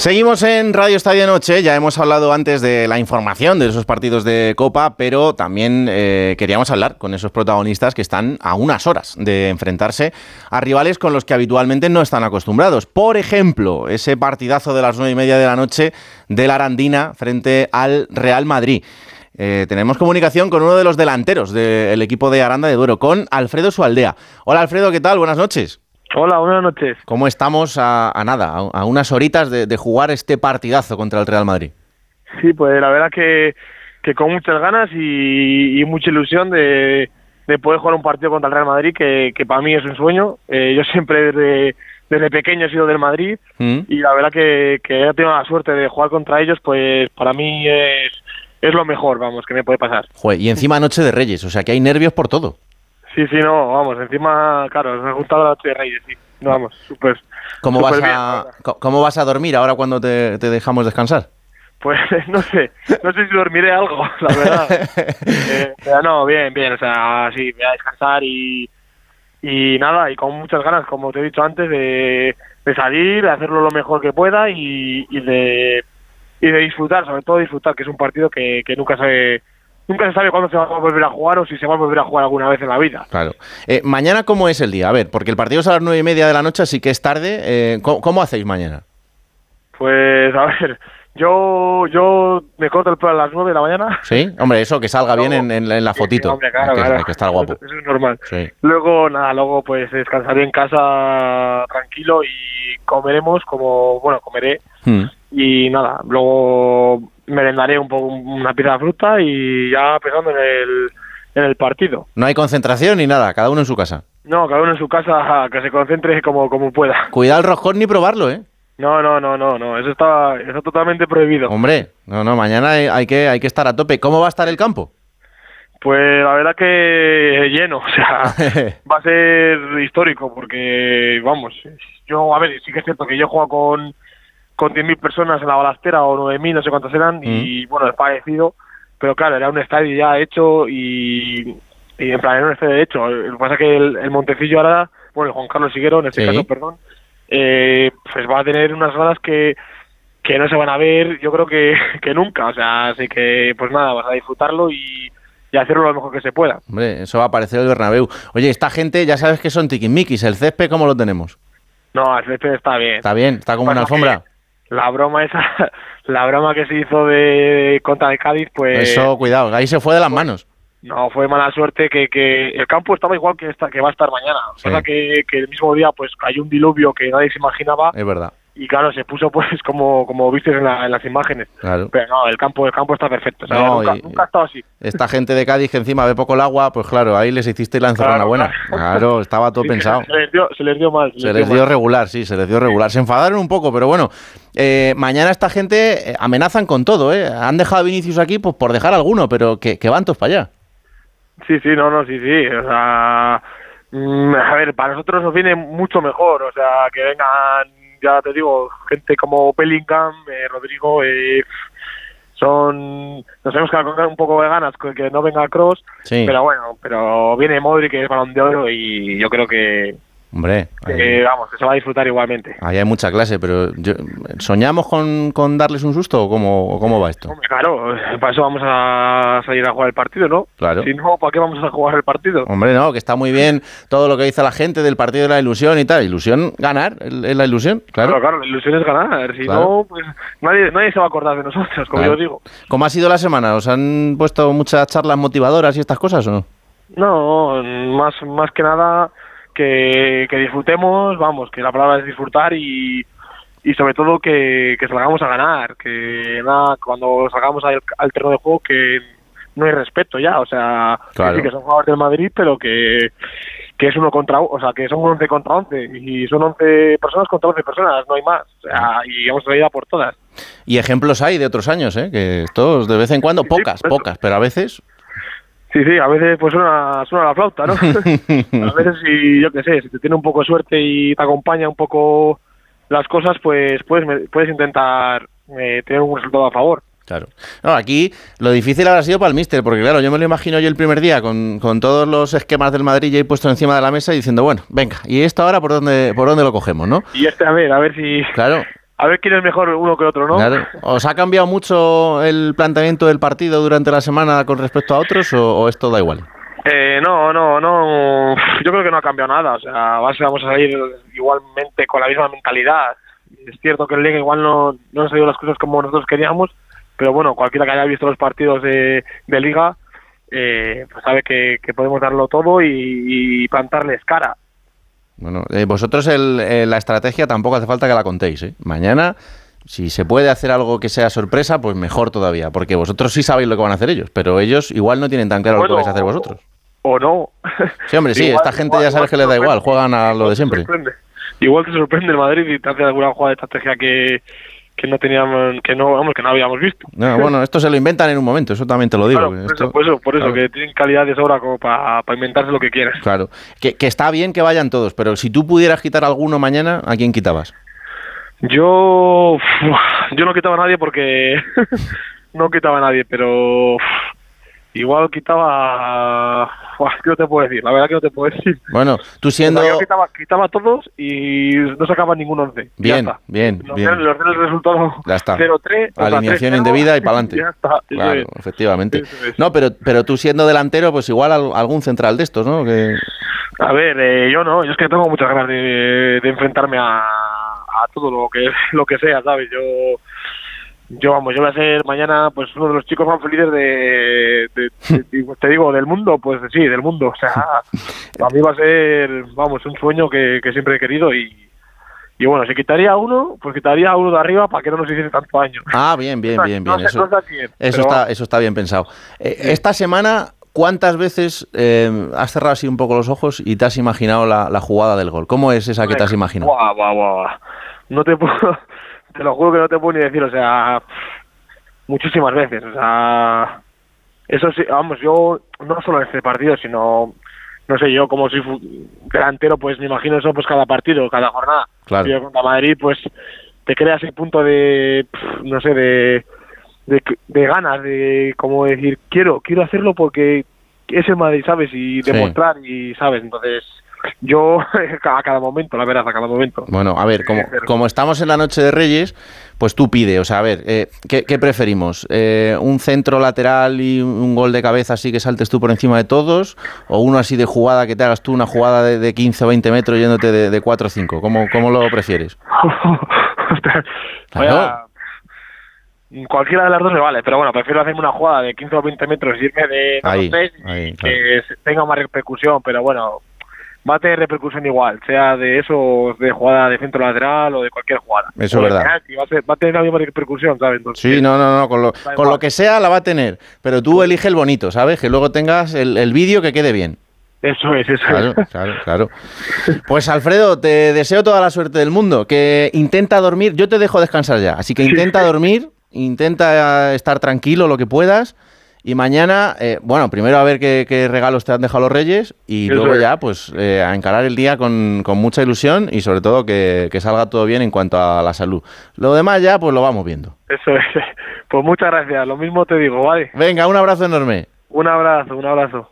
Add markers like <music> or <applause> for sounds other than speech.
Seguimos en Radio Estadio Noche, ya hemos hablado antes de la información de esos partidos de Copa, pero también eh, queríamos hablar con esos protagonistas que están a unas horas de enfrentarse a rivales con los que habitualmente no están acostumbrados. Por ejemplo, ese partidazo de las nueve y media de la noche de la Arandina frente al Real Madrid. Eh, tenemos comunicación con uno de los delanteros del equipo de Aranda de Duero, con Alfredo Sualdea. Hola Alfredo, ¿qué tal? Buenas noches. Hola, buenas noches. ¿Cómo estamos a, nada, a, unas horitas de, jugar este partidazo contra el Real Madrid? Sí, pues la verdad que, que con muchas ganas y, mucha ilusión de, poder jugar un partido contra el Real Madrid, que, para mí es un sueño. Eh, yo siempre desde, desde, pequeño he sido del Madrid mm. y la verdad que, que he tenido la suerte de jugar contra ellos, pues para mí es, es lo mejor, vamos, que me puede pasar. y encima Noche de Reyes, o sea que hay nervios por todo. Sí, sí, no, vamos, encima, claro, me ha gustado la noche de Reyes, sí. No, vamos, súper. ¿Cómo, vas a, ¿Cómo vas a dormir ahora cuando te, dejamos descansar? Pues <laughs> no sé, no sé si dormiré algo, <laughs> la verdad. <laughs> eh, pero no, bien, bien, o sea, sí, voy a descansar y, y nada, y con muchas ganas, como te he dicho antes, de, de salir, de hacerlo lo mejor que pueda y, y de y de disfrutar, sobre todo disfrutar, que es un partido que, que nunca se nunca se sabe cuándo se va a volver a jugar o si se va a volver a jugar alguna vez en la vida. Claro. Eh, mañana, ¿cómo es el día? A ver, porque el partido es a las nueve y media de la noche, así que es tarde. Eh, ¿cómo, hacéis mañana? Pues, a ver, yo, yo me corto el pelo a las nueve de la mañana. Sí, hombre, eso que salga bien en, la fotito. hombre, claro, hay, que, estar guapo. Eso, es normal. Luego, nada, luego pues descansaré en casa tranquilo y comeremos como, bueno, comeré. Hmm. Y nada, luego merendaré un poco una pieza de fruta y ya pensando en el, en el partido. No hay concentración ni nada, cada uno en su casa. No, cada uno en su casa, que se concentre como, como pueda. Cuidado el roscón ni probarlo, ¿eh? No, no, no, no, no, eso está, eso totalmente prohibido. Hombre, no, no, mañana hay, que, hay que estar a tope. ¿Cómo va a estar el campo? Pues la verdad que lleno, <laughs> o sea, <laughs> va a ser histórico porque, vamos, yo, a ver, sí que es cierto que yo juego con con 10.000 personas en la balastera o 9.000, no sé cuántas eran, y bueno, es parecido, pero claro, era un estadio ya hecho y, y en plan era un estadio hecho. Lo que pasa es que el, Montecillo ahora, bueno, el Juan Carlos Siguero, en este caso, perdón, eh, pues va a tener unas ganas que, que no se van a ver, yo creo que, <laughs> que nunca, o sea, así que pues nada, vas a disfrutarlo y, y hacerlo lo mejor que se pueda. Hombre, eso va a parecer el Bernabéu. Oye, esta gente, ya sabes que son tiquismiquis, ¿el césped cómo lo tenemos? No, el césped está bien. Está bien, está como una alfombra la broma esa, <laughs> la broma que se hizo de contra el Cádiz, pues... Eso, cuidado, ahí se fue de las manos. No, fue mala suerte que, que el campo estaba igual que esta, que va a estar mañana. O sea que, que el mismo día pues cayó un diluvio que nadie se imaginaba. Es verdad y claro, se puso pues <laughs> como, como viste en, las imágenes. Pero no, el campo, el campo está perfecto. nunca, ha estado así. Esta gente de Cádiz que encima ve poco el agua, pues claro, ahí les hiciste la encerrona buena. Claro. estaba <laughs> todo pensado. Se les, dio, se les dio mal. Se, les, dio, regular, sí, se les dio regular. Se enfadaron un poco, pero bueno, eh, mañana esta gente eh, amenazan con todo, ¿eh? Han dejado a Vinicius aquí pues por dejar alguno, pero que, que van todos para allá. Sí, sí, no, no, sí, sí. O sea, mm, a ver, para nosotros nos viene mucho mejor, o sea, que vengan ya te digo, gente como Bellingham, eh, Rodrigo, eh, son nos hemos quedado un poco de ganas que no venga Cross, pero bueno, pero viene Modric que es balón de oro y yo creo que Hombre, vamos, que se va a disfrutar igualmente. Ahí hay mucha clase, pero ¿soñamos con, con, darles un susto o cómo, cómo va esto? claro, para eso vamos a salir a jugar el partido, ¿no? Claro. Si no, ¿para qué vamos a jugar el partido? Hombre, no, que está muy bien todo lo que dice la gente del partido de la ilusión y tal. Ilusión, ganar, es la ilusión, claro. Claro, la ilusión es ganar. Si no, pues nadie, nadie se va a acordar de nosotros, como yo digo. ¿Cómo ha sido la semana? ¿Os han puesto muchas charlas motivadoras y estas cosas o no? No, más, más que nada que, disfrutemos, vamos, que la palabra es disfrutar y, y sobre todo que, que salgamos a ganar, que nada, cuando salgamos al, terreno de juego que no hay respeto ya, o sea, que, que son jugadores del Madrid, pero que, que es uno contra, o sea, que son 11 contra 11 y son 11 personas contra 11 personas, no hay más, o sea, y vamos a ir a por todas. Y ejemplos hay de otros años, ¿eh? que estos de vez en cuando, pocas, pocas, pero a veces Sí, sí, a veces pues suena, suena la flauta, ¿no? <laughs> a veces si, yo qué sé, si te tiene un poco de suerte y te acompaña un poco las cosas, pues puedes, puedes intentar eh, tener un resultado a favor. Claro. No, aquí lo difícil habrá sido para el míster, porque claro, yo me lo imagino yo el primer día con, con todos los esquemas del Madrid ya he puesto encima de la mesa y diciendo, bueno, venga, ¿y esto ahora por dónde, por dónde lo cogemos, no? Y este, a ver, a ver si... Claro a ver quién es mejor uno que otro, ¿no? Claro. ¿Os ha cambiado mucho el planteamiento del partido durante la semana con respecto a otros o, esto da igual? Eh, no, no, no. Yo creo que no ha cambiado nada. O sea, vamos a salir igualmente con la misma mentalidad. Es cierto que el Liga igual no, no han salido las cosas como nosotros queríamos, pero bueno, cualquiera que haya visto los partidos de, de Liga eh, pues sabe que, podemos darlo todo y, plantarles cara. Bueno, eh, vosotros el, la estrategia tampoco hace falta que la contéis. ¿eh? Mañana, si se puede hacer algo que sea sorpresa, pues mejor todavía, porque vosotros sí sabéis lo que van a hacer ellos, pero ellos igual no tienen tan claro lo que vais a hacer vosotros. O no. <laughs> Sí, hombre, sí, esta gente ya sabes que les da igual, juegan a lo de siempre. Igual te sorprende el Madrid y te hace alguna jugada de estrategia que, que no teníamos, que no, vamos, que no habíamos visto. bueno, esto se lo inventan en un momento, eso también te lo digo. por, eso, por eso, que tienen calidad de sobra como para inventarse lo que quieras. Claro, que, está bien que vayan todos, pero si tú pudieras quitar alguno mañana, ¿a quién quitabas? Yo, yo no quitaba a nadie porque <laughs> no quitaba a nadie, pero igual quitaba ¿qué no te puedo decir? La verdad que no te puedo decir. Bueno, tú siendo... yo quitaba, quitaba todos y no sacaba ningún 11. Bien, bien, los bien. Los el resultado 0-3. Alineación indebida y para adelante. Ya está. Claro, efectivamente. No, pero, pero tú siendo delantero, pues igual algún central de estos, ¿no? Que... A ver, eh, yo no, yo es que tengo muchas ganas de, de enfrentarme a, a todo lo que lo que sea, ¿sabes? Yo yo vamos, yo voy a ser mañana pues uno de los chicos más felices de, te digo, del mundo, pues sí, del mundo. O sea, <laughs> a mí va a ser, vamos, un sueño que, siempre he querido y, y bueno, si quitaría uno, pues quitaría uno de arriba para que no nos hiciese tanto daño. Ah, bien, bien, bien, bien. eso, está, eso está bien pensado. Eh, esta semana, ¿cuántas veces eh, has cerrado así un poco los ojos y te has imaginado la, jugada del gol? ¿Cómo es esa que te has imaginado? Guau, guau, guau. No te puedo te lo juro que no te puedo ni decir, o sea, muchísimas veces, o sea, eso sí, vamos, yo no solo en este partido, sino, no sé, yo como soy delantero, pues me imagino eso pues cada partido, cada jornada. Claro. Yo contra Madrid, pues te creas el punto de, no sé, de, de, ganas, de como decir, quiero, quiero hacerlo porque es el Madrid, ¿sabes? Y demostrar, y, ¿sabes? Entonces, yo <laughs> a cada momento, la verdad, a cada momento. Bueno, a ver, como, como estamos en la noche de Reyes, pues tú pide, o sea, a ver, eh, ¿qué, preferimos? Eh, ¿Un centro lateral y un gol de cabeza así que saltes tú por encima de todos? ¿O uno así de jugada que te hagas tú una jugada de, 15 o 20 metros yéndote de, de 4 o 5? ¿Cómo, ¿Cómo lo prefieres? <laughs> Cualquiera de las dos me vale, pero bueno, prefiero hacerme una jugada de 15 o 20 metros y irme de 3 y que tenga más repercusión, pero bueno, va a tener repercusión igual, sea de eso, de jugada de centro lateral o de cualquier jugada. Eso es verdad. Va a, tener la misma repercusión, ¿sabes? sí, no, no, no, con lo, con lo, que sea la va a tener, pero tú elige el bonito, ¿sabes? Que luego tengas el, el vídeo que quede bien. Eso es, eso claro, Claro, claro. Pues Alfredo, te deseo toda la suerte del mundo. Que intenta dormir, yo te dejo descansar ya, así que intenta dormir, intenta estar tranquilo lo que puedas y mañana, eh, bueno, primero a ver qué, regalos te han dejado los Reyes y luego ya, pues, eh, a encarar el día con, mucha ilusión y sobre todo que, que, salga todo bien en cuanto a la salud. Lo demás ya, pues lo vamos viendo. Eso es. <laughs> Pues muchas gracias. Lo mismo te digo, ¿vale? Venga, un abrazo enorme. Un abrazo, un abrazo.